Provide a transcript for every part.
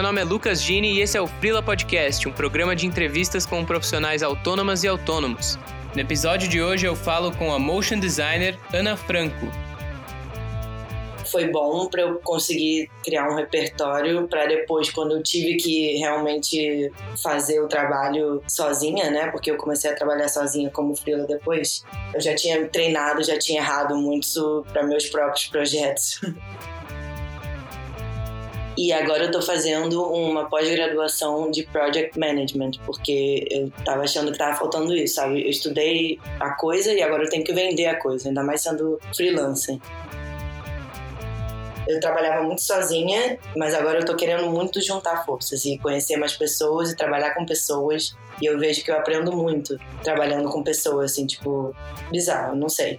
meu nome é Lucas Gini e esse é o Frila Podcast, um programa de entrevistas com profissionais autônomas e autônomos. No episódio de hoje eu falo com a motion designer Ana Franco. Foi bom para eu conseguir criar um repertório para depois, quando eu tive que realmente fazer o trabalho sozinha, né? Porque eu comecei a trabalhar sozinha como freela depois. Eu já tinha treinado, já tinha errado muito para meus próprios projetos. E agora eu tô fazendo uma pós-graduação de Project Management, porque eu tava achando que tava faltando isso, sabe? Eu estudei a coisa e agora eu tenho que vender a coisa, ainda mais sendo freelancer. Eu trabalhava muito sozinha, mas agora eu tô querendo muito juntar forças e conhecer mais pessoas e trabalhar com pessoas. E eu vejo que eu aprendo muito trabalhando com pessoas, assim, tipo, bizarro, não sei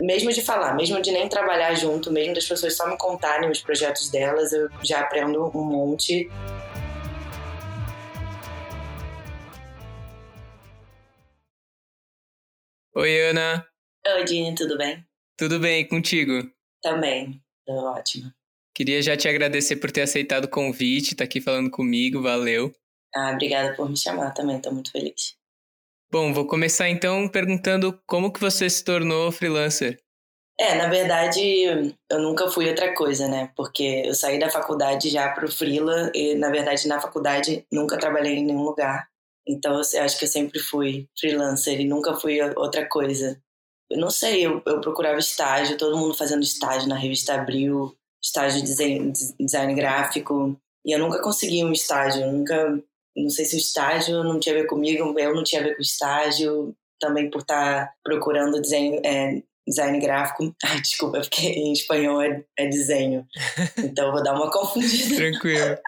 mesmo de falar, mesmo de nem trabalhar junto, mesmo das pessoas só me contarem os projetos delas, eu já aprendo um monte. Oi, Ana. Oi, Dini, tudo bem? Tudo bem, contigo? Também, tudo ótimo. Queria já te agradecer por ter aceitado o convite, tá aqui falando comigo, valeu. Ah, obrigada por me chamar também, estou muito feliz. Bom, vou começar então perguntando como que você se tornou freelancer. É, na verdade, eu nunca fui outra coisa, né? Porque eu saí da faculdade já pro freela e, na verdade, na faculdade nunca trabalhei em nenhum lugar. Então, eu acho que eu sempre fui freelancer e nunca fui outra coisa. Eu não sei, eu, eu procurava estágio, todo mundo fazendo estágio na revista Abril, estágio de design, design gráfico, e eu nunca consegui um estágio, nunca não sei se o estágio não tinha a ver comigo, eu não tinha a ver com o estágio, também por estar tá procurando desenho, é, design gráfico. Ai, desculpa, porque em espanhol é, é desenho. Então eu vou dar uma confundida. Tranquilo.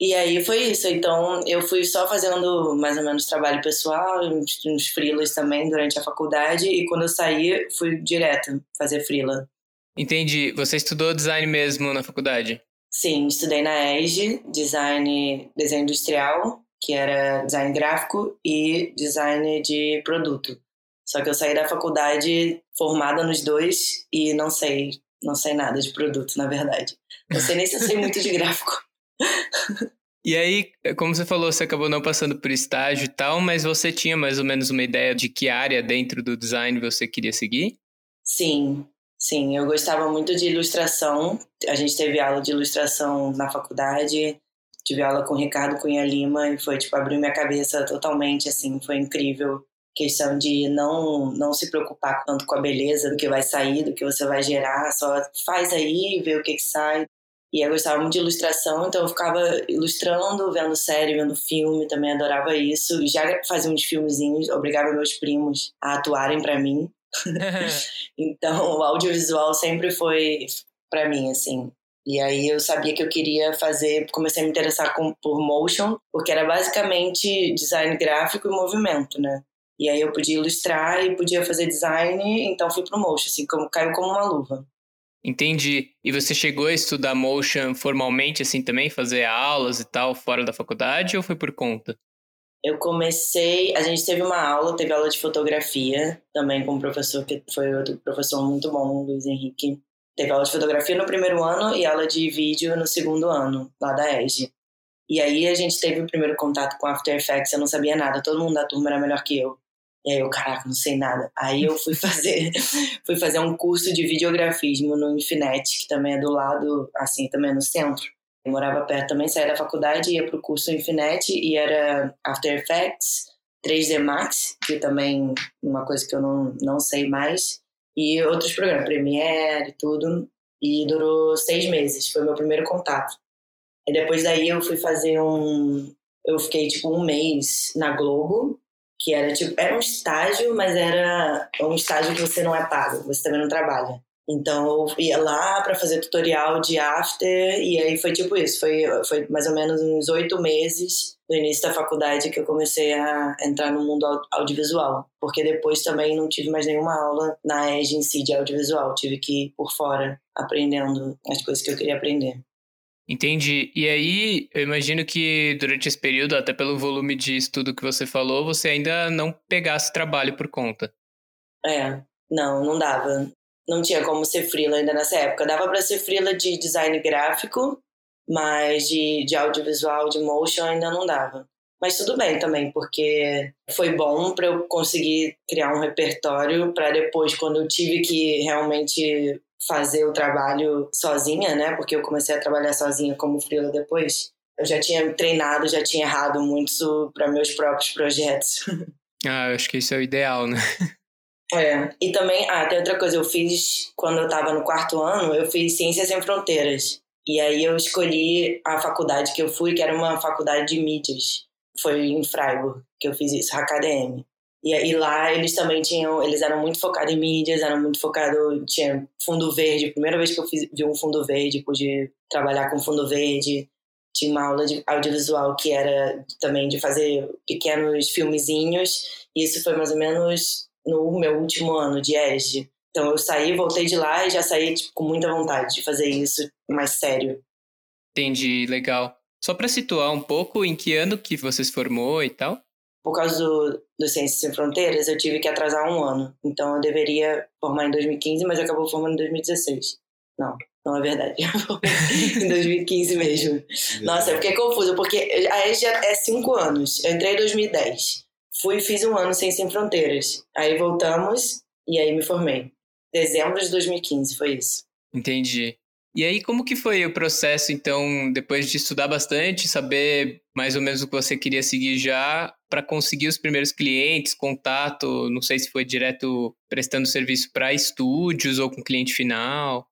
E aí foi isso. Então eu fui só fazendo mais ou menos trabalho pessoal, uns, uns freelas também durante a faculdade. E quando eu saí, fui direto fazer freela. Entendi. Você estudou design mesmo na faculdade? Sim, estudei na ESG, design, design industrial, que era design gráfico e design de produto. Só que eu saí da faculdade formada nos dois e não sei, não sei nada de produto, na verdade. Não sei nem se eu sei muito de gráfico. E aí, como você falou, você acabou não passando por estágio e tal, mas você tinha mais ou menos uma ideia de que área dentro do design você queria seguir? Sim, Sim, eu gostava muito de ilustração. A gente teve aula de ilustração na faculdade, tive aula com o Ricardo Cunha Lima e foi tipo abrir minha cabeça totalmente assim, foi incrível. Questão de não não se preocupar tanto com a beleza do que vai sair, do que você vai gerar, só faz aí, vê o que que sai. E eu gostava muito de ilustração, então eu ficava ilustrando, vendo série, vendo filme, também adorava isso. E já fazia uns filmezinhos, obrigava meus primos a atuarem para mim. então, o audiovisual sempre foi para mim, assim. E aí eu sabia que eu queria fazer, comecei a me interessar com, por motion, porque era basicamente design gráfico e movimento, né? E aí eu podia ilustrar e podia fazer design, então fui pro motion, assim, como caiu como uma luva. Entendi. E você chegou a estudar motion formalmente, assim, também? Fazer aulas e tal, fora da faculdade, ou foi por conta? Eu comecei, a gente teve uma aula, teve aula de fotografia também com um professor que foi outro professor muito bom, Luiz Henrique. Teve aula de fotografia no primeiro ano e aula de vídeo no segundo ano, lá da ESG. E aí a gente teve o primeiro contato com After Effects, eu não sabia nada, todo mundo da turma era melhor que eu. E aí eu, caraca, não sei nada. Aí eu fui fazer, fui fazer um curso de videografismo no Infinet, que também é do lado, assim, também é no centro. Morava perto também, saía da faculdade, ia para o curso Infinite e era After Effects, 3D Max, que também uma coisa que eu não, não sei mais, e outros programas, Premiere e tudo. E durou seis meses, foi meu primeiro contato. E depois daí eu fui fazer um. Eu fiquei tipo um mês na Globo, que era tipo. Era um estágio, mas era um estágio que você não é pago, você também não trabalha. Então eu ia lá para fazer tutorial de after e aí foi tipo isso, foi, foi mais ou menos uns oito meses no início da faculdade que eu comecei a entrar no mundo audiovisual, porque depois também não tive mais nenhuma aula na EG em si de audiovisual, tive que ir por fora aprendendo as coisas que eu queria aprender. Entendi. E aí, eu imagino que durante esse período, até pelo volume de estudo que você falou, você ainda não pegasse trabalho por conta. É, não, não dava não tinha como ser freela ainda nessa época. Dava para ser freela de design gráfico, mas de, de audiovisual, de motion ainda não dava. Mas tudo bem também, porque foi bom para eu conseguir criar um repertório para depois, quando eu tive que realmente fazer o trabalho sozinha, né? Porque eu comecei a trabalhar sozinha como freela depois. Eu já tinha treinado, já tinha errado muito para meus próprios projetos. Ah, eu acho que isso é o ideal, né? É, e também, ah, tem outra coisa, eu fiz, quando eu tava no quarto ano, eu fiz Ciências Sem Fronteiras. E aí eu escolhi a faculdade que eu fui, que era uma faculdade de mídias. Foi em Freiburg que eu fiz isso, HKDM. E aí lá eles também tinham, eles eram muito focados em mídias, eram muito focados, tinha fundo verde. Primeira vez que eu fiz, vi um fundo verde, pude trabalhar com fundo verde. Tinha uma aula de audiovisual que era também de fazer pequenos filmezinhos. Isso foi mais ou menos no meu último ano de ESG. Então eu saí, voltei de lá e já saí tipo, com muita vontade de fazer isso mais sério. Entendi, legal. Só para situar um pouco, em que ano que você se formou e tal? Por causa do, do Ciências Sem Fronteiras, eu tive que atrasar um ano. Então eu deveria formar em 2015, mas acabou formando em 2016. Não, não é verdade. em 2015 mesmo. Nossa, eu fiquei confusa, porque a ESG é cinco anos. Eu entrei em 2010. Fui e fiz um ano sem Sem Fronteiras. Aí voltamos e aí me formei. Dezembro de 2015 foi isso. Entendi. E aí, como que foi o processo, então, depois de estudar bastante, saber mais ou menos o que você queria seguir já, para conseguir os primeiros clientes, contato, não sei se foi direto prestando serviço para estúdios ou com cliente final?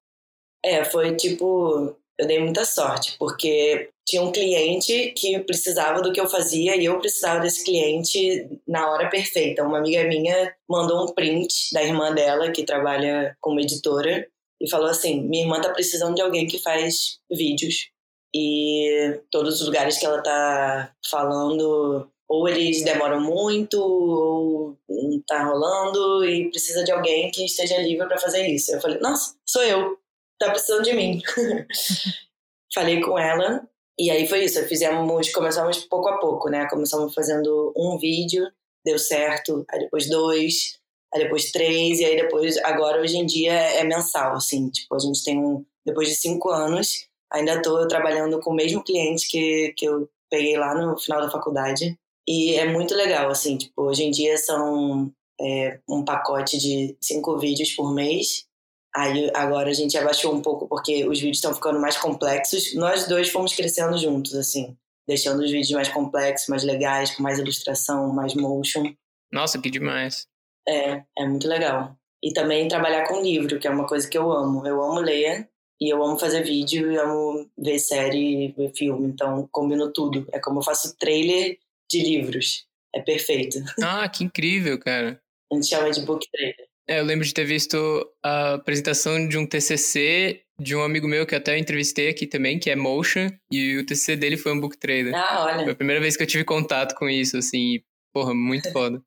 É, foi tipo, eu dei muita sorte, porque tinha um cliente que precisava do que eu fazia e eu precisava desse cliente na hora perfeita. Uma amiga minha mandou um print da irmã dela, que trabalha como editora, e falou assim: minha irmã tá precisando de alguém que faz vídeos e todos os lugares que ela tá falando ou eles demoram muito ou não tá rolando e precisa de alguém que esteja livre para fazer isso. Eu falei: nossa, sou eu, tá precisando de mim. falei com ela e aí foi isso. Fizemos, começamos pouco a pouco, né? Começamos fazendo um vídeo, deu certo, aí depois dois aí depois três, e aí depois, agora hoje em dia é mensal, assim, tipo, a gente tem um, depois de cinco anos, ainda estou trabalhando com o mesmo cliente que, que eu peguei lá no final da faculdade, e é muito legal, assim, tipo, hoje em dia são é, um pacote de cinco vídeos por mês, aí agora a gente abaixou um pouco porque os vídeos estão ficando mais complexos, nós dois fomos crescendo juntos, assim, deixando os vídeos mais complexos, mais legais, com mais ilustração, mais motion. Nossa, que demais. É, é muito legal. E também trabalhar com livro, que é uma coisa que eu amo. Eu amo ler e eu amo fazer vídeo e amo ver série, ver filme. Então, combino tudo. É como eu faço trailer de livros. É perfeito. Ah, que incrível, cara. A gente chama de book trailer. É, eu lembro de ter visto a apresentação de um TCC de um amigo meu que até entrevistei aqui também, que é Motion, e o TCC dele foi um book trailer. Ah, olha. Foi a primeira vez que eu tive contato com isso, assim, e, porra, muito foda.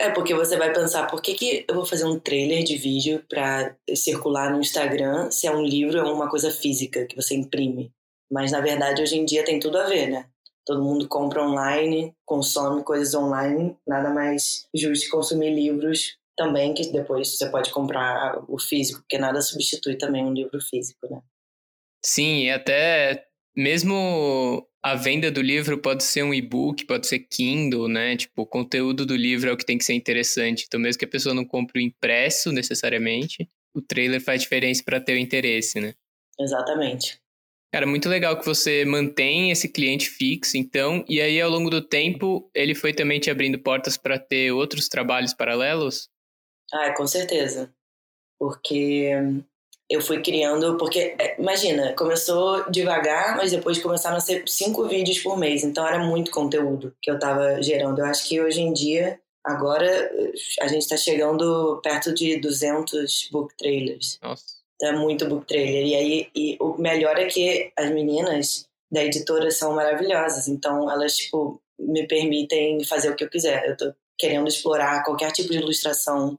É porque você vai pensar, por que, que eu vou fazer um trailer de vídeo para circular no Instagram se é um livro, é uma coisa física que você imprime? Mas na verdade hoje em dia tem tudo a ver, né? Todo mundo compra online, consome coisas online, nada mais justo consumir livros também, que depois você pode comprar o físico, porque nada substitui também um livro físico, né? Sim, e até mesmo a venda do livro pode ser um e-book, pode ser Kindle, né? Tipo, o conteúdo do livro é o que tem que ser interessante. Então, mesmo que a pessoa não compre o impresso necessariamente, o trailer faz diferença para ter o interesse, né? Exatamente. Cara, muito legal que você mantém esse cliente fixo, então, e aí ao longo do tempo ele foi também te abrindo portas para ter outros trabalhos paralelos? Ah, com certeza. Porque eu fui criando, porque, é, imagina, começou devagar, mas depois começaram a ser cinco vídeos por mês, então era muito conteúdo que eu tava gerando. Eu acho que hoje em dia, agora, a gente tá chegando perto de 200 book trailers. Nossa. É muito book trailer. E aí, e o melhor é que as meninas da editora são maravilhosas, então elas, tipo, me permitem fazer o que eu quiser. Eu tô querendo explorar qualquer tipo de ilustração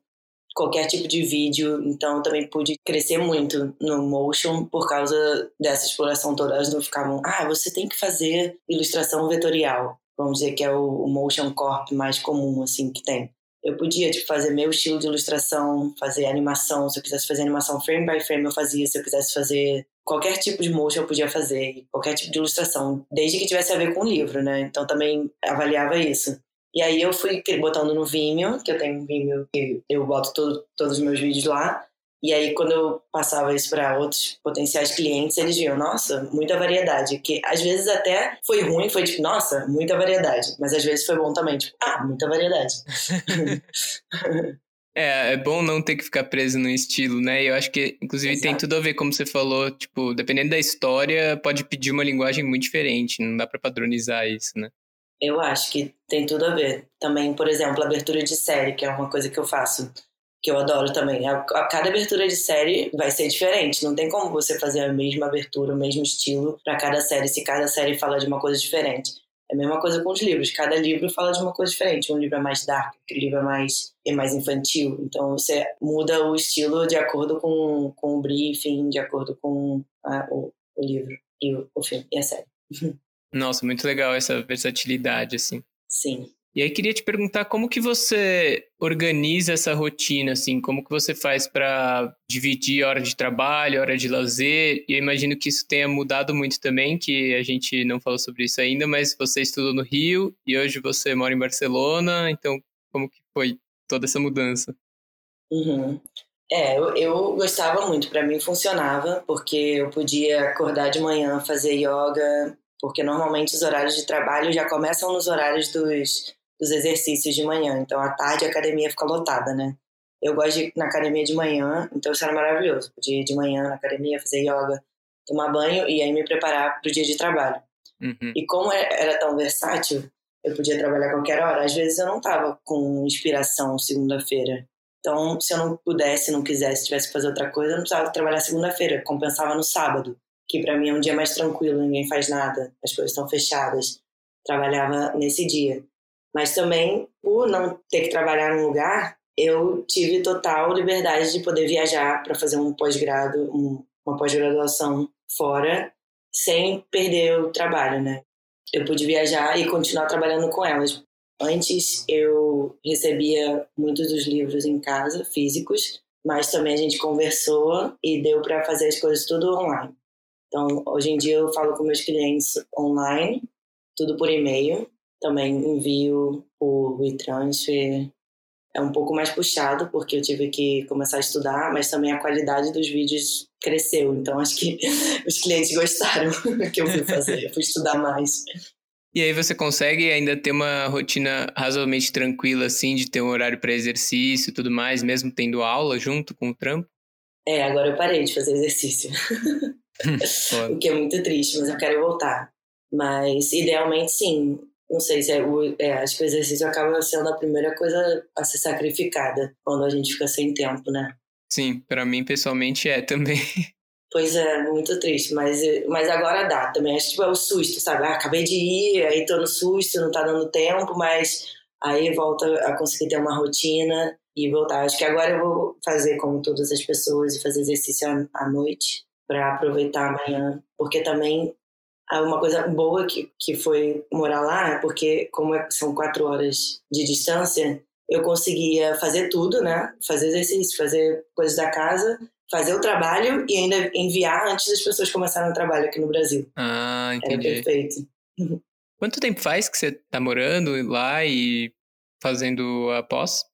qualquer tipo de vídeo, então também pude crescer muito no motion por causa dessa exploração toda. Elas não ficavam, ah, você tem que fazer ilustração vetorial, vamos dizer que é o, motion corp mais comum assim que tem. Eu podia tipo fazer meu estilo de ilustração, fazer animação, se eu quisesse fazer animação frame by frame eu fazia, se eu quisesse fazer qualquer tipo de motion eu podia fazer, qualquer tipo de ilustração, desde que tivesse a ver com o livro, né? Então também avaliava isso. E aí eu fui botando no Vimeo, que eu tenho um Vimeo que eu boto todo, todos os meus vídeos lá. E aí, quando eu passava isso para outros potenciais clientes, eles viam, nossa, muita variedade. Que às vezes até foi ruim, foi tipo, nossa, muita variedade. Mas às vezes foi bom também, tipo, ah, muita variedade. é, é bom não ter que ficar preso no estilo, né? E eu acho que, inclusive, Exato. tem tudo a ver, como você falou, tipo, dependendo da história, pode pedir uma linguagem muito diferente. Não dá para padronizar isso, né? Eu acho que tem tudo a ver. Também, por exemplo, abertura de série, que é uma coisa que eu faço que eu adoro também. A, a, cada abertura de série vai ser diferente. Não tem como você fazer a mesma abertura, o mesmo estilo para cada série, se cada série fala de uma coisa diferente. É a mesma coisa com os livros. Cada livro fala de uma coisa diferente. Um livro é mais dark, outro livro é mais, é mais infantil. Então você muda o estilo de acordo com, com o briefing, de acordo com a, o, o livro e o, o filme e a série. Nossa, muito legal essa versatilidade, assim. Sim. E aí queria te perguntar como que você organiza essa rotina, assim, como que você faz para dividir hora de trabalho, hora de lazer? E eu imagino que isso tenha mudado muito também, que a gente não falou sobre isso ainda, mas você estudou no Rio e hoje você mora em Barcelona, então como que foi toda essa mudança? Uhum. É, eu, eu gostava muito, para mim funcionava, porque eu podia acordar de manhã, fazer yoga, porque normalmente os horários de trabalho já começam nos horários dos dos exercícios de manhã. Então, à tarde a academia fica lotada, né? Eu gosto de ir na academia de manhã, então isso era maravilhoso. Podia ir de manhã na academia, fazer yoga, tomar banho e aí me preparar para o dia de trabalho. Uhum. E como é, era tão versátil, eu podia trabalhar a qualquer hora. Às vezes eu não estava com inspiração segunda-feira. Então, se eu não pudesse, não quisesse, tivesse que fazer outra coisa, eu não precisava trabalhar segunda-feira. Compensava no sábado, que para mim é um dia mais tranquilo, ninguém faz nada, as coisas estão fechadas. Trabalhava nesse dia. Mas também, por não ter que trabalhar num lugar, eu tive total liberdade de poder viajar para fazer um pós-grado, um, uma pós-graduação fora, sem perder o trabalho, né? Eu pude viajar e continuar trabalhando com elas. Antes eu recebia muitos dos livros em casa, físicos, mas também a gente conversou e deu para fazer as coisas tudo online. Então, hoje em dia eu falo com meus clientes online, tudo por e-mail, também envio por WeTransfer. É um pouco mais puxado, porque eu tive que começar a estudar, mas também a qualidade dos vídeos cresceu. Então, acho que os clientes gostaram que eu fui fazer, eu fui estudar mais. E aí você consegue ainda ter uma rotina razoavelmente tranquila, assim, de ter um horário para exercício e tudo mais, mesmo tendo aula junto com o trampo? É, agora eu parei de fazer exercício. o que é muito triste, mas eu quero voltar. Mas, idealmente, sim não sei se é, é, acho que o exercício acaba sendo a primeira coisa a ser sacrificada quando a gente fica sem tempo, né? Sim, para mim pessoalmente é também. Pois é, muito triste, mas, mas agora dá também. Acho que tipo, é o susto, sabe? Ah, acabei de ir, aí tô no susto, não tá dando tempo, mas aí volta a conseguir ter uma rotina e voltar. Acho que agora eu vou fazer como todas as pessoas e fazer exercício à noite para aproveitar amanhã, porque também uma coisa boa que, que foi morar lá é porque, como é, são quatro horas de distância, eu conseguia fazer tudo, né? Fazer exercício, fazer coisas da casa, fazer o trabalho e ainda enviar antes das pessoas começarem o trabalho aqui no Brasil. Ah, entendi. Era perfeito. Quanto tempo faz que você tá morando lá e fazendo a pós?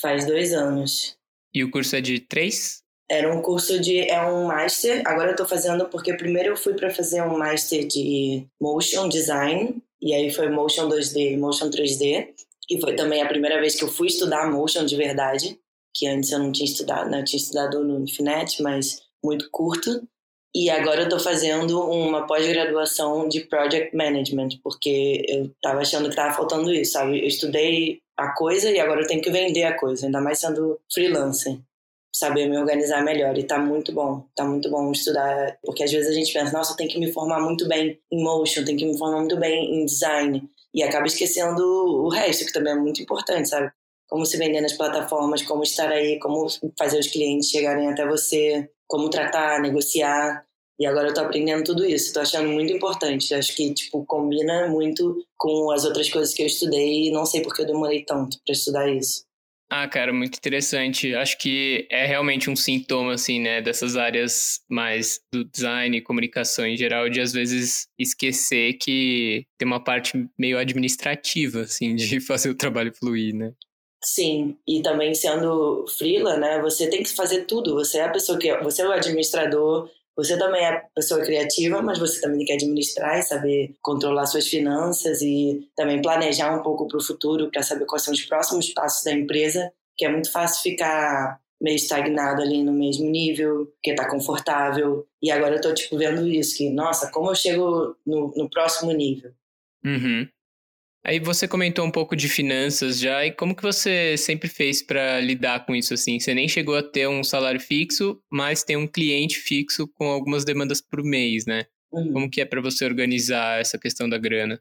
Faz dois anos. E o curso é de três? Era um curso de. É um master. Agora eu tô fazendo porque primeiro eu fui para fazer um master de motion design. E aí foi motion 2D, motion 3D. E foi também a primeira vez que eu fui estudar motion de verdade. Que antes eu não tinha estudado, né? Eu tinha estudado no Infinet, mas muito curto. E agora eu tô fazendo uma pós-graduação de Project Management, porque eu tava achando que tava faltando isso, sabe? Eu estudei a coisa e agora eu tenho que vender a coisa, ainda mais sendo freelancer saber me organizar melhor. E tá muito bom, tá muito bom estudar, porque às vezes a gente pensa, nossa, eu tenho que me formar muito bem em motion, tenho que me formar muito bem em design, e acaba esquecendo o resto, que também é muito importante, sabe? Como se vender nas plataformas, como estar aí, como fazer os clientes chegarem até você, como tratar, negociar. E agora eu tô aprendendo tudo isso, tô achando muito importante. Acho que, tipo, combina muito com as outras coisas que eu estudei e não sei porque eu demorei tanto para estudar isso. Ah, cara, muito interessante. Acho que é realmente um sintoma, assim, né, dessas áreas mais do design e comunicação em geral, de às vezes esquecer que tem uma parte meio administrativa, assim, de fazer o trabalho fluir, né? Sim, e também sendo freela, né, você tem que fazer tudo. Você é a pessoa que você é o administrador, você também é pessoa criativa, mas você também tem que administrar e saber controlar suas finanças e também planejar um pouco para o futuro para saber quais são os próximos passos da empresa, que é muito fácil ficar meio estagnado ali no mesmo nível, porque tá confortável. E agora eu tô, tipo, vendo isso, que, nossa, como eu chego no, no próximo nível. Uhum. Aí você comentou um pouco de finanças já, e como que você sempre fez para lidar com isso assim? Você nem chegou a ter um salário fixo, mas tem um cliente fixo com algumas demandas por mês, né? Uhum. Como que é para você organizar essa questão da grana?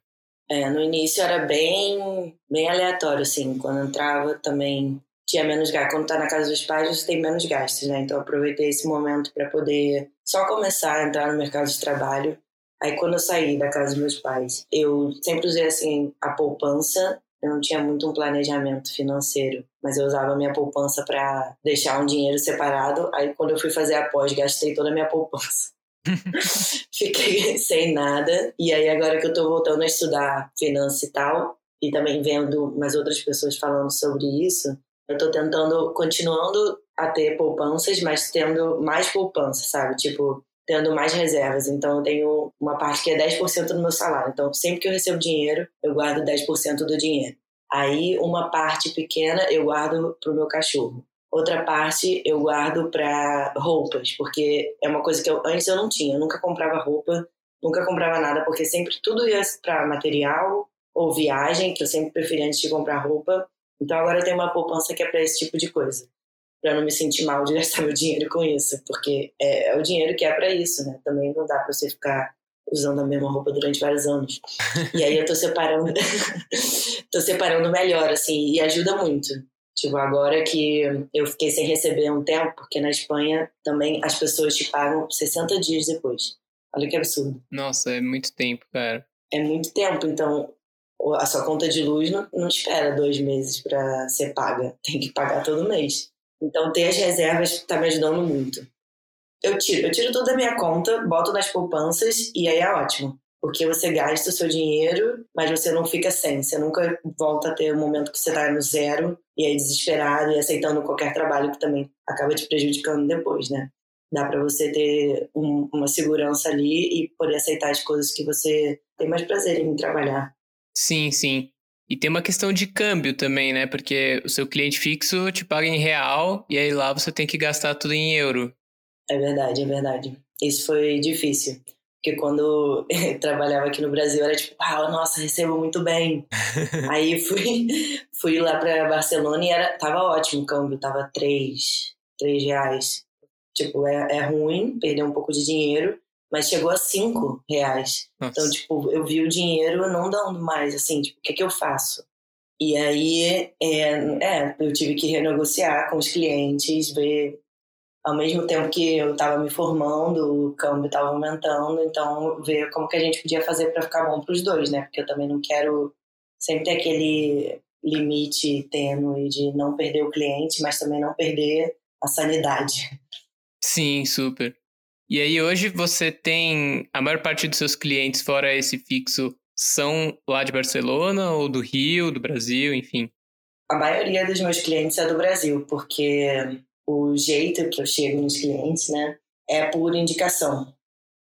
É, no início era bem, bem aleatório, assim. Quando entrava também tinha menos gastos. Quando tá na casa dos pais, você tem menos gastos, né? Então aproveitei esse momento para poder só começar a entrar no mercado de trabalho Aí quando eu saí da casa dos meus pais, eu sempre usei assim a poupança. Eu não tinha muito um planejamento financeiro, mas eu usava a minha poupança para deixar um dinheiro separado. Aí quando eu fui fazer a pós, gastei toda a minha poupança. Fiquei sem nada. E aí agora que eu tô voltando a estudar finanças e tal, e também vendo mais outras pessoas falando sobre isso, eu tô tentando, continuando a ter poupanças, mas tendo mais poupança, sabe? Tipo, tendo mais reservas. Então, eu tenho uma parte que é 10% do meu salário. Então, sempre que eu recebo dinheiro, eu guardo 10% do dinheiro. Aí, uma parte pequena eu guardo para o meu cachorro. Outra parte eu guardo para roupas, porque é uma coisa que eu, antes eu não tinha. Eu nunca comprava roupa, nunca comprava nada, porque sempre tudo ia para material ou viagem, que eu sempre preferi antes de comprar roupa. Então, agora eu tenho uma poupança que é para esse tipo de coisa para não me sentir mal de gastar meu dinheiro com isso, porque é, é o dinheiro que é para isso, né? Também não dá para você ficar usando a mesma roupa durante vários anos. E aí eu tô separando, tô separando melhor, assim, e ajuda muito. Tipo, agora que eu fiquei sem receber um tempo, porque na Espanha também as pessoas te pagam 60 dias depois. Olha que absurdo. Nossa, é muito tempo, cara. É muito tempo, então a sua conta de luz não, não espera dois meses para ser paga. Tem que pagar todo mês. Então, ter as reservas está me ajudando muito. Eu tiro, eu tiro tudo da minha conta, boto nas poupanças e aí é ótimo. Porque você gasta o seu dinheiro, mas você não fica sem. Você nunca volta a ter um momento que você está no zero e aí desesperado e aceitando qualquer trabalho que também acaba te prejudicando depois, né? Dá para você ter um, uma segurança ali e poder aceitar as coisas que você tem mais prazer em trabalhar. Sim, sim. E tem uma questão de câmbio também, né? Porque o seu cliente fixo te paga em real e aí lá você tem que gastar tudo em euro. É verdade, é verdade. Isso foi difícil. Porque quando eu trabalhava aqui no Brasil era tipo, ah, nossa, recebo muito bem. aí fui, fui lá para Barcelona e era, tava ótimo o câmbio, tava 3, 3 reais. Tipo, é, é ruim perder um pouco de dinheiro, mas chegou a cinco reais. Nossa. Então, tipo, eu vi o dinheiro não dando mais, assim, tipo, o que, que eu faço? E aí, é, é, eu tive que renegociar com os clientes, ver ao mesmo tempo que eu estava me formando, o câmbio estava aumentando, então ver como que a gente podia fazer para ficar bom para os dois, né? Porque eu também não quero sempre ter aquele limite tênue de não perder o cliente, mas também não perder a sanidade. Sim, super. E aí hoje você tem a maior parte dos seus clientes fora esse fixo são lá de Barcelona ou do Rio, do Brasil, enfim? A maioria dos meus clientes é do Brasil, porque o jeito que eu chego nos clientes, né, é por indicação.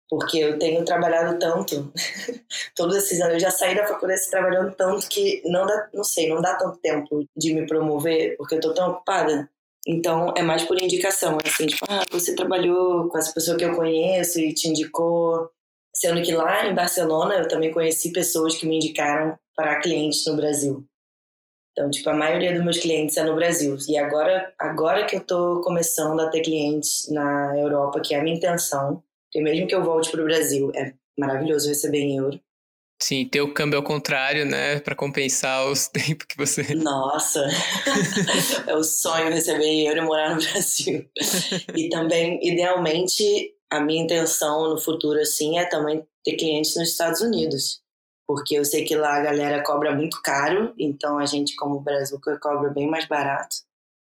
Porque eu tenho trabalhado tanto, todos esses anos, eu já saí da faculdade trabalhando tanto que não dá, não sei, não dá tanto tempo de me promover, porque eu tô tão ocupada. Então, é mais por indicação, assim, tipo, ah, você trabalhou com essa pessoa que eu conheço e te indicou. Sendo que lá em Barcelona eu também conheci pessoas que me indicaram para clientes no Brasil. Então, tipo, a maioria dos meus clientes é no Brasil. E agora, agora que eu tô começando a ter clientes na Europa, que é a minha intenção, porque mesmo que eu volte para o Brasil, é maravilhoso receber em euro. Sim, ter o câmbio ao contrário, né? para compensar os tempos que você. Nossa! é o sonho receber euro e morar no Brasil. e também, idealmente, a minha intenção no futuro, assim, é também ter clientes nos Estados Unidos. Porque eu sei que lá a galera cobra muito caro, então a gente, como Brasil, cobra bem mais barato.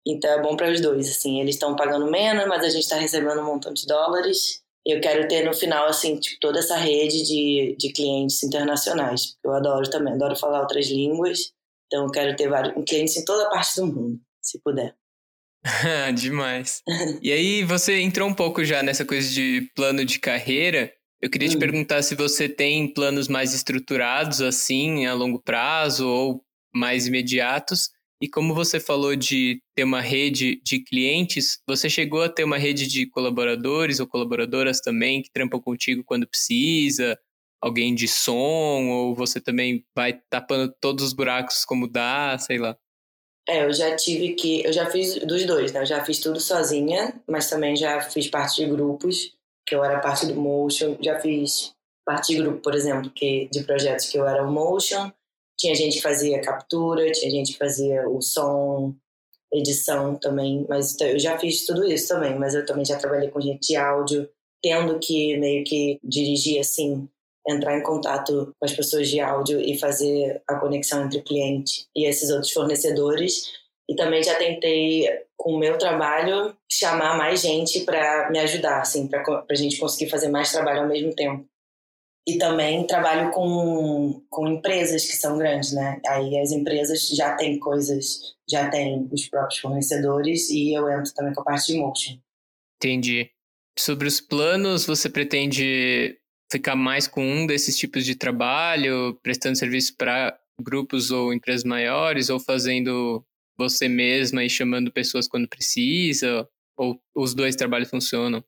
Então é bom para os dois, assim, eles estão pagando menos, mas a gente está recebendo um montão de dólares. Eu quero ter no final, assim, tipo, toda essa rede de, de clientes internacionais. Eu adoro também, adoro falar outras línguas. Então eu quero ter vários clientes em toda parte do mundo, se puder. Demais. e aí, você entrou um pouco já nessa coisa de plano de carreira. Eu queria hum. te perguntar se você tem planos mais estruturados, assim, a longo prazo ou mais imediatos. E como você falou de ter uma rede de clientes, você chegou a ter uma rede de colaboradores ou colaboradoras também que trampam contigo quando precisa? Alguém de som? Ou você também vai tapando todos os buracos como dá, sei lá? É, eu já tive que. Eu já fiz dos dois, né? Eu já fiz tudo sozinha, mas também já fiz parte de grupos, que eu era parte do Motion. Já fiz parte de grupo, por exemplo, que, de projetos que eu era o Motion tinha gente que fazia captura, tinha gente que fazia o som, edição também, mas eu já fiz tudo isso também, mas eu também já trabalhei com gente de áudio, tendo que meio que dirigir assim, entrar em contato com as pessoas de áudio e fazer a conexão entre o cliente e esses outros fornecedores. E também já tentei, com o meu trabalho, chamar mais gente para me ajudar, assim, para a gente conseguir fazer mais trabalho ao mesmo tempo. E também trabalho com, com empresas que são grandes, né? Aí as empresas já têm coisas, já têm os próprios fornecedores e eu entro também com a parte de motion. Entendi. Sobre os planos, você pretende ficar mais com um desses tipos de trabalho, prestando serviço para grupos ou empresas maiores, ou fazendo você mesma e chamando pessoas quando precisa? Ou os dois trabalhos funcionam?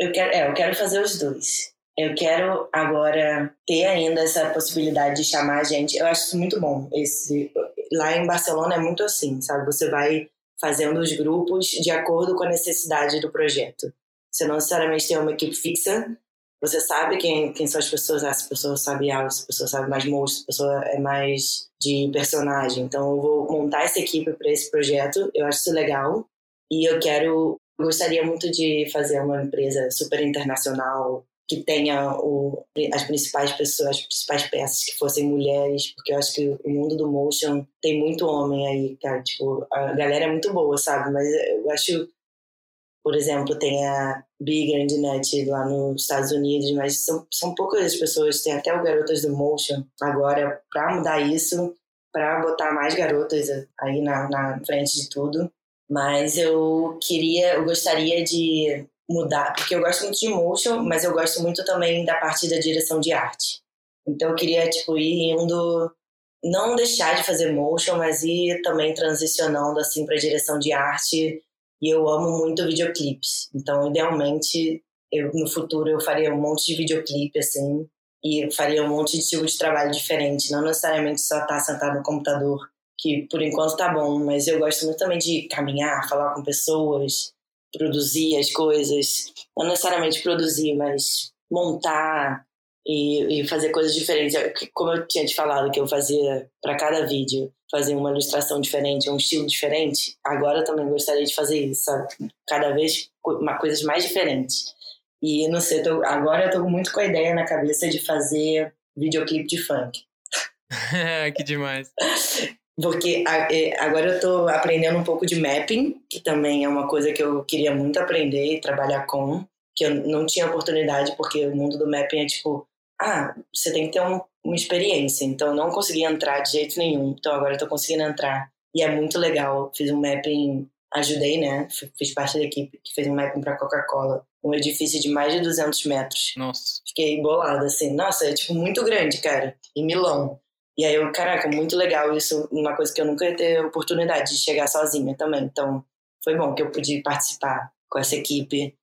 Eu quero, é, eu quero fazer os dois. Eu quero agora ter ainda essa possibilidade de chamar a gente. Eu acho isso muito bom. Esse lá em Barcelona é muito assim, sabe? Você vai fazendo os grupos de acordo com a necessidade do projeto. Você não necessariamente tem uma equipe fixa. Você sabe quem, quem são as pessoas. Ah, essa pessoa sabe algo, essa pessoa sabe mais monstro, essa pessoa é mais de personagem. Então eu vou montar essa equipe para esse projeto. Eu acho isso legal. E eu quero gostaria muito de fazer uma empresa super internacional que tenha o, as principais pessoas, as principais peças que fossem mulheres, porque eu acho que o mundo do motion tem muito homem aí, cara. Tipo, a galera é muito boa, sabe? Mas eu acho, por exemplo, tem a Big Grand Nut lá nos Estados Unidos, mas são, são poucas as pessoas, tem até o Garotas do Motion agora, para mudar isso, para botar mais garotas aí na, na frente de tudo. Mas eu queria, eu gostaria de mudar, porque eu gosto muito de motion, mas eu gosto muito também da parte da direção de arte. Então eu queria tipo ir indo não deixar de fazer motion, mas ir também transicionando assim para direção de arte. E eu amo muito videoclipes. Então, idealmente, eu no futuro eu faria um monte de videoclipe assim e faria um monte de tipo de trabalho diferente, não necessariamente só estar tá sentado no computador, que por enquanto tá bom, mas eu gosto muito também de caminhar, falar com pessoas, produzir as coisas, não necessariamente produzir, mas montar e, e fazer coisas diferentes. Como eu tinha te falado que eu fazia para cada vídeo, fazer uma ilustração diferente, um estilo diferente, agora eu também gostaria de fazer isso, sabe? Cada vez uma, coisas mais diferentes. E não sei, tô, agora eu tô muito com a ideia na cabeça de fazer videoclipe de funk. que demais. Porque é, agora eu estou aprendendo um pouco de mapping, que também é uma coisa que eu queria muito aprender e trabalhar com, que eu não tinha oportunidade, porque o mundo do mapping é tipo, ah, você tem que ter um, uma experiência. Então eu não consegui entrar de jeito nenhum. Então agora eu tô conseguindo entrar. E é muito legal. Fiz um mapping, ajudei, né? Fiz parte da equipe que fez um mapping para Coca-Cola. Um edifício de mais de 200 metros. Nossa. Fiquei bolada, assim. Nossa, é tipo muito grande, cara. Em Milão. E aí eu, caraca, muito legal isso, uma coisa que eu nunca ia ter oportunidade de chegar sozinha também. Então, foi bom que eu pude participar com essa equipe.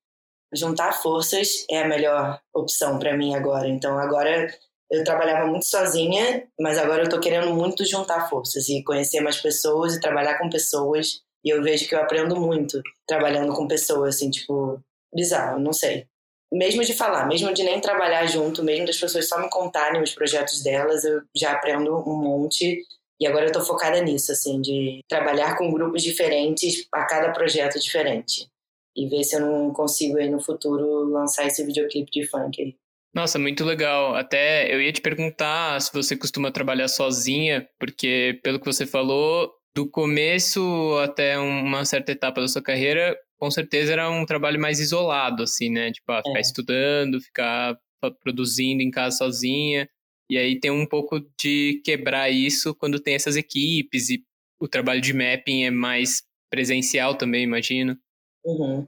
Juntar forças é a melhor opção para mim agora. Então, agora eu trabalhava muito sozinha, mas agora eu tô querendo muito juntar forças e conhecer mais pessoas e trabalhar com pessoas. E eu vejo que eu aprendo muito trabalhando com pessoas, assim, tipo, bizarro, não sei mesmo de falar, mesmo de nem trabalhar junto, mesmo das pessoas só me contarem os projetos delas, eu já aprendo um monte. E agora eu tô focada nisso, assim, de trabalhar com grupos diferentes a cada projeto diferente. E ver se eu não consigo aí no futuro lançar esse videoclipe de funk aí. Nossa, muito legal. Até eu ia te perguntar se você costuma trabalhar sozinha, porque pelo que você falou, do começo até uma certa etapa da sua carreira, com certeza era um trabalho mais isolado, assim, né? Tipo, ah, ficar é. estudando, ficar produzindo em casa sozinha. E aí tem um pouco de quebrar isso quando tem essas equipes e o trabalho de mapping é mais presencial também, imagino. Uhum.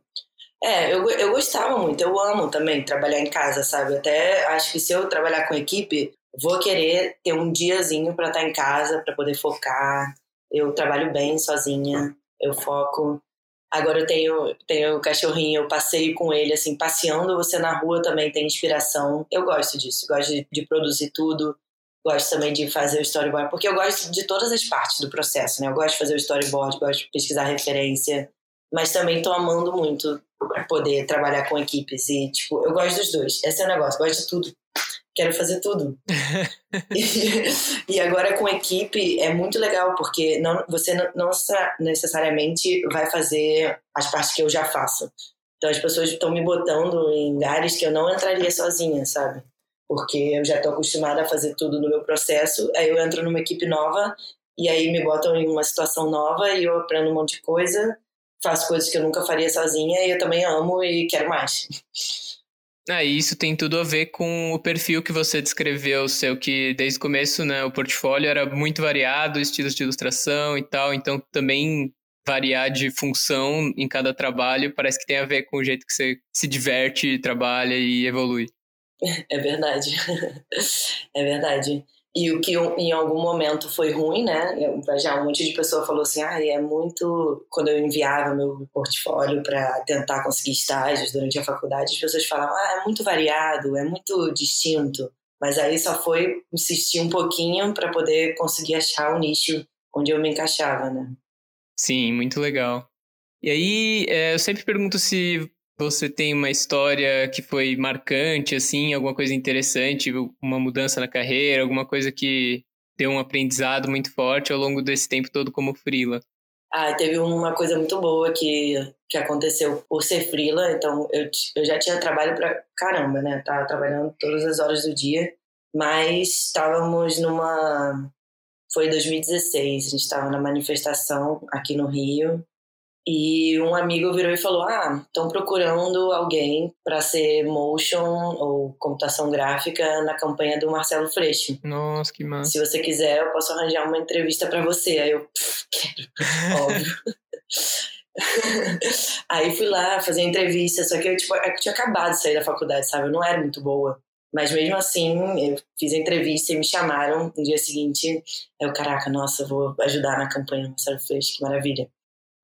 É, eu, eu gostava muito, eu amo também trabalhar em casa, sabe? Até acho que se eu trabalhar com equipe, vou querer ter um diazinho para estar em casa, para poder focar. Eu trabalho bem sozinha, eu foco. Agora eu tenho, tenho o cachorrinho, eu passeio com ele, assim, passeando você na rua também tem inspiração. Eu gosto disso, gosto de, de produzir tudo, gosto também de fazer o storyboard, porque eu gosto de todas as partes do processo, né? Eu gosto de fazer o storyboard, gosto de pesquisar referência, mas também tô amando muito poder trabalhar com equipes e, tipo, eu gosto dos dois. Esse é o negócio, gosto de tudo quero fazer tudo. e, agora com equipe é muito legal, porque não, você não, não, necessariamente vai fazer as partes que eu já faço. Então as pessoas estão me botando em lugares que eu não entraria sozinha, sabe? Porque eu já estou acostumada a fazer tudo no meu processo, aí eu entro numa equipe nova e aí me botam em uma situação nova e eu aprendo um monte de coisa, faço coisas que eu nunca faria sozinha e eu também amo e quero mais. Ah, e isso tem tudo a ver com o perfil que você descreveu, seu, que desde o começo, né, o portfólio era muito variado, estilos de ilustração e tal, então também variar de função em cada trabalho parece que tem a ver com o jeito que você se diverte, trabalha e evolui. É verdade. É verdade. E o que em algum momento foi ruim, né? Já um monte de pessoa falou assim: ah, é muito. Quando eu enviava meu portfólio para tentar conseguir estágios durante a faculdade, as pessoas falavam: ah, é muito variado, é muito distinto. Mas aí só foi insistir um pouquinho para poder conseguir achar o nicho onde eu me encaixava, né? Sim, muito legal. E aí, é, eu sempre pergunto se você tem uma história que foi marcante, assim, alguma coisa interessante, uma mudança na carreira, alguma coisa que deu um aprendizado muito forte ao longo desse tempo todo como frila? Ah, teve uma coisa muito boa que, que aconteceu por ser frila, então eu, eu já tinha trabalho pra caramba, né? Tava trabalhando todas as horas do dia, mas estávamos numa... Foi 2016, a gente estava na manifestação aqui no Rio, e um amigo virou e falou: Ah, estão procurando alguém para ser motion ou computação gráfica na campanha do Marcelo Freixo. Nossa, que massa. Se você quiser, eu posso arranjar uma entrevista para você. Aí eu, quero, óbvio. Aí fui lá fazer a entrevista, só que eu, tipo, eu tinha acabado de sair da faculdade, sabe? Eu não era muito boa. Mas mesmo assim, eu fiz a entrevista e me chamaram no dia seguinte. Eu, caraca, nossa, vou ajudar na campanha do Marcelo Freixo, que maravilha.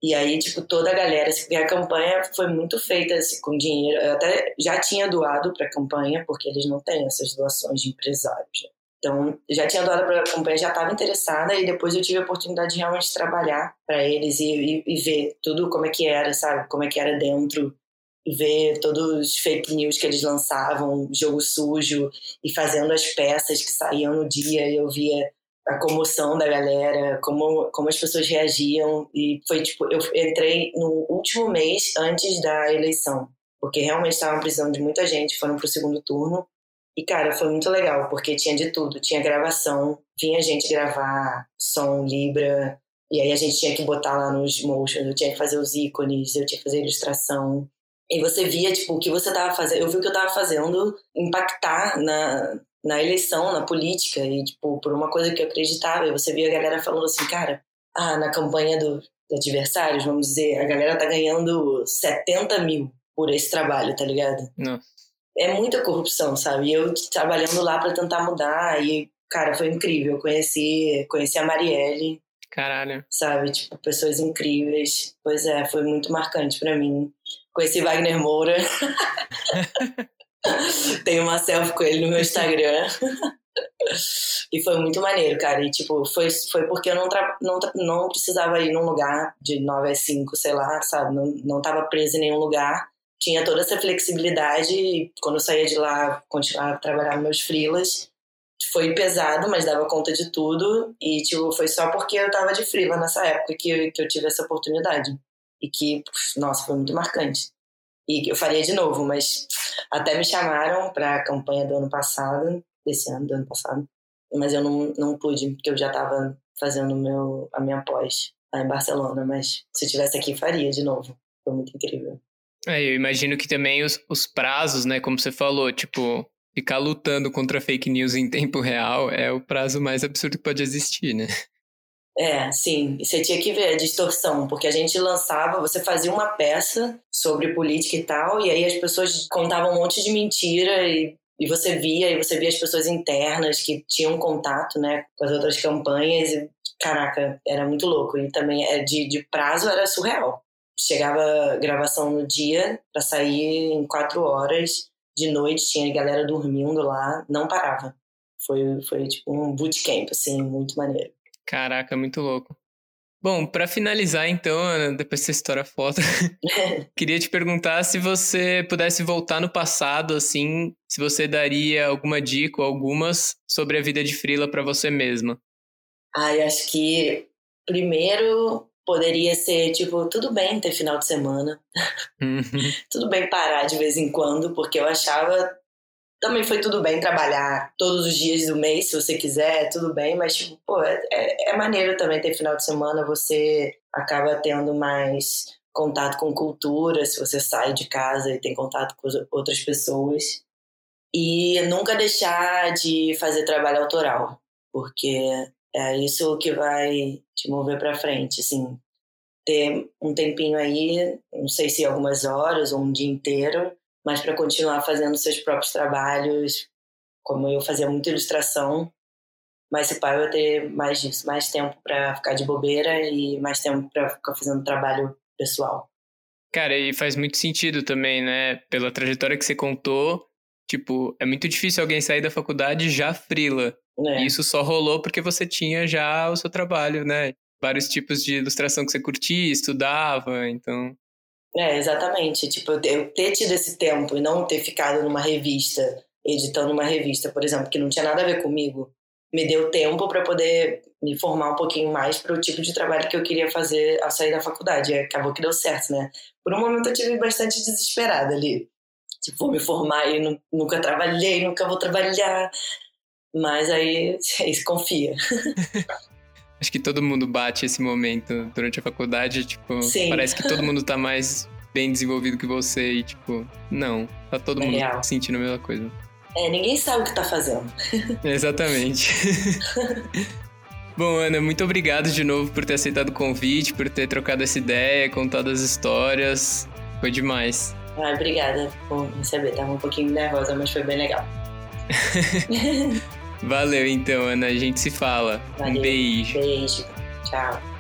E aí, tipo, toda a galera, assim, a campanha foi muito feita assim, com dinheiro. Eu até já tinha doado para a campanha, porque eles não têm essas doações de empresários. Né? Então, já tinha doado para a campanha, já estava interessada, e depois eu tive a oportunidade de realmente trabalhar para eles e, e, e, ver tudo como é que era, sabe? Como é que era dentro, e ver todos os fake news que eles lançavam, jogo sujo, e fazendo as peças que saíam no dia, e eu via a comoção da galera, como, como as pessoas reagiam. E foi tipo, eu entrei no último mês antes da eleição, porque realmente estavam precisando de muita gente, foram pro segundo turno. E, cara, foi muito legal, porque tinha de tudo. Tinha gravação, vinha gente gravar som, Libra, e aí a gente tinha que botar lá nos motions, eu tinha que fazer os ícones, eu tinha que fazer ilustração. E você via, tipo, o que você tava fazendo. Eu vi o que eu tava fazendo impactar na, na eleição, na política, e, tipo, por uma coisa que eu acreditava. E você via a galera falando assim, cara, ah, na campanha do, do adversários, vamos dizer, a galera tá ganhando 70 mil por esse trabalho, tá ligado? Não. É muita corrupção, sabe? E eu trabalhando lá para tentar mudar, e, cara, foi incrível. Eu conheci, conheci a Marielle. Caralho. Sabe? Tipo, pessoas incríveis. Pois é, foi muito marcante para mim. Conheci Wagner Moura. Tenho uma selfie com ele no meu Instagram. e foi muito maneiro, cara. E, tipo, foi, foi porque eu não, não, não precisava ir num lugar de 9 a 5, sei lá, sabe? Não, não tava presa em nenhum lugar. Tinha toda essa flexibilidade. E quando eu saía de lá, continuava a trabalhar meus frilas. Foi pesado, mas dava conta de tudo. E, tipo, foi só porque eu tava de frila nessa época que, que eu tive essa oportunidade. E que, nossa, foi muito marcante. E eu faria de novo, mas até me chamaram para a campanha do ano passado, desse ano, do ano passado, mas eu não, não pude, porque eu já estava fazendo meu, a minha pós lá em Barcelona, mas se eu tivesse aqui faria de novo. Foi muito incrível. É, eu imagino que também os, os prazos, né, como você falou, tipo, ficar lutando contra fake news em tempo real é o prazo mais absurdo que pode existir, né? É, sim. Você tinha que ver a distorção, porque a gente lançava, você fazia uma peça sobre política e tal, e aí as pessoas contavam um monte de mentira e, e você via, e você via as pessoas internas que tinham contato, né, com as outras campanhas e, caraca, era muito louco. E também é, de, de prazo era surreal. Chegava gravação no dia para sair em quatro horas, de noite tinha galera dormindo lá, não parava. Foi, foi tipo um bootcamp, assim, muito maneiro. Caraca, muito louco. Bom, para finalizar então, Ana, depois dessa história foda, queria te perguntar se você pudesse voltar no passado, assim, se você daria alguma dica ou algumas sobre a vida de frila para você mesma. Ai, acho que primeiro poderia ser tipo, tudo bem ter final de semana. Uhum. tudo bem parar de vez em quando, porque eu achava também foi tudo bem trabalhar todos os dias do mês, se você quiser, tudo bem, mas, tipo, pô, é, é, é maneiro também ter final de semana, você acaba tendo mais contato com cultura, se você sai de casa e tem contato com outras pessoas. E nunca deixar de fazer trabalho autoral, porque é isso que vai te mover para frente, assim, ter um tempinho aí, não sei se algumas horas ou um dia inteiro, mas para continuar fazendo seus próprios trabalhos, como eu fazia muita ilustração, mas se pai eu ia ter mais disso, mais tempo para ficar de bobeira e mais tempo para ficar fazendo trabalho pessoal. Cara, e faz muito sentido também, né? Pela trajetória que você contou, tipo, é muito difícil alguém sair da faculdade já frila. É. E isso só rolou porque você tinha já o seu trabalho, né? Vários tipos de ilustração que você curtia, estudava, então. É, exatamente. Tipo, eu ter tido esse tempo e não ter ficado numa revista, editando uma revista, por exemplo, que não tinha nada a ver comigo, me deu tempo para poder me formar um pouquinho mais para o tipo de trabalho que eu queria fazer ao sair da faculdade. E acabou que deu certo, né? Por um momento eu tive bastante desesperada ali. Tipo, vou me formar e nunca trabalhei, nunca vou trabalhar. Mas aí, é isso, confia. Acho que todo mundo bate esse momento durante a faculdade, tipo, Sim. parece que todo mundo tá mais bem desenvolvido que você e, tipo, não, tá todo é mundo real. sentindo a mesma coisa. É, ninguém sabe o que tá fazendo. Exatamente. Bom, Ana, muito obrigado de novo por ter aceitado o convite, por ter trocado essa ideia, contado as histórias. Foi demais. Ah, obrigada por receber. Tava um pouquinho nervosa, mas foi bem legal. Valeu então, Ana. A gente se fala. Valeu. Um beijo. Beijo. Tchau.